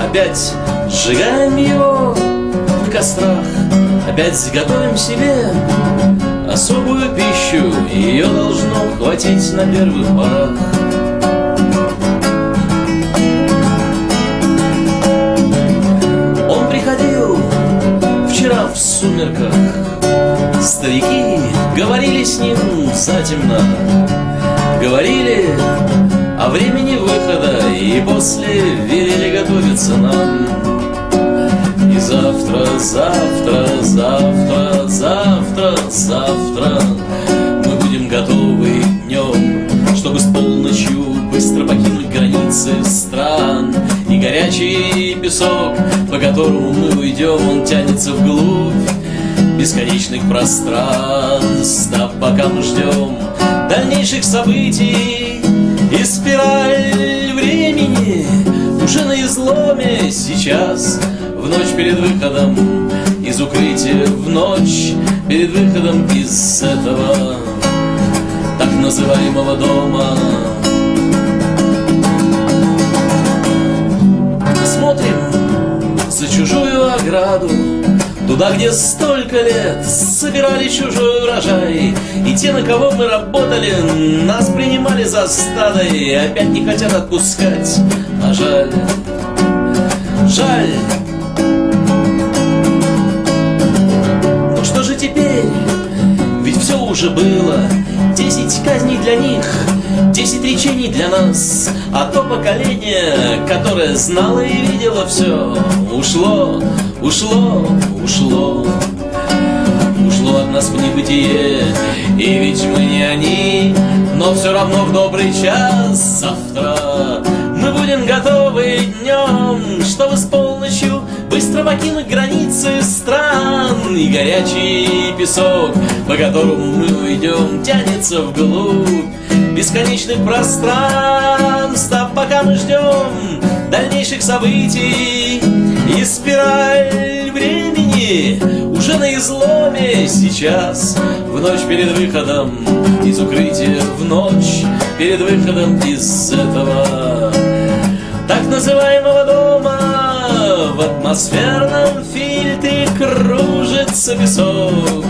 опять сжигаем его в кострах, опять готовим себе особую пищу, ее должно хватить на первых порах. Он приходил вчера в сумерках, старики говорили с ним затемно, говорили о времени после велели готовиться нам. И завтра, завтра, завтра, завтра, завтра Мы будем готовы днем, чтобы с полночью быстро покинуть границы стран И горячий песок, по которому мы уйдем, он тянется вглубь бесконечных пространств А пока мы ждем дальнейших событий И спираль изломе сейчас В ночь перед выходом из укрытия В ночь перед выходом из этого Так называемого дома. Смотрим за чужую ограду Туда, где столько лет собирали чужой урожай И те, на кого мы работали, нас принимали за стадо И опять не хотят отпускать, а жаль, жаль. Ну что же теперь? Ведь все уже было. Десять казней для них, десять речений для нас. А то поколение, которое знало и видело все Ушло, ушло, ушло. Ушло от нас в небытие. И ведь мы не они Но все равно в добрый час. Завтра Мы будем готовы днем Чтобы с полночью быстро покинуть границы стран. И горячий песок, по которому мы уйдем Тянется вглубь бесконечных пространств. А пока мы ждем дальнейших событий И спираль времени уже на изломе. Сейчас В ночь перед выходом из укрытия В ночь перед выходом из этого Так называемого дома В атмосферном фильтре кружится песок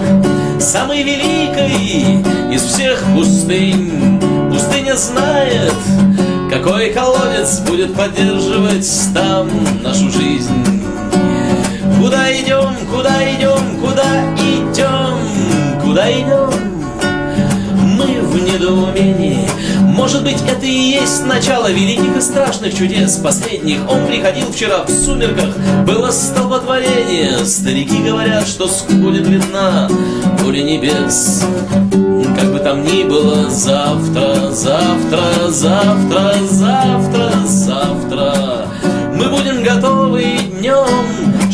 Самый великий из всех пустынь Пустыня знает, какой колодец будет поддерживать там нашу жизнь. Куда идем, куда идем, куда идем, куда идем? Недоумении. Может быть, это и есть начало великих и страшных чудес последних. Он приходил вчера в сумерках, было столпотворение. Старики говорят, что будет видна воля небес. Как бы там ни было, завтра, завтра, завтра, завтра, завтра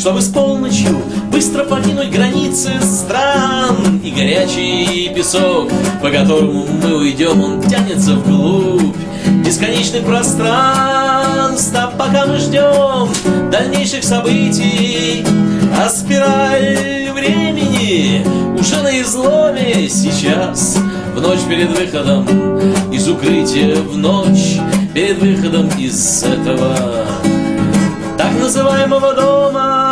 чтобы с полночью Быстро покинуть границы стран. И горячий песок, по которому мы уйдем Он тянется вглубь бесконечных пространств. А пока мы ждем дальнейших событий А спираль времени уже на изломе. Сейчас В ночь перед выходом из укрытия В ночь перед выходом из этого Так называемого дома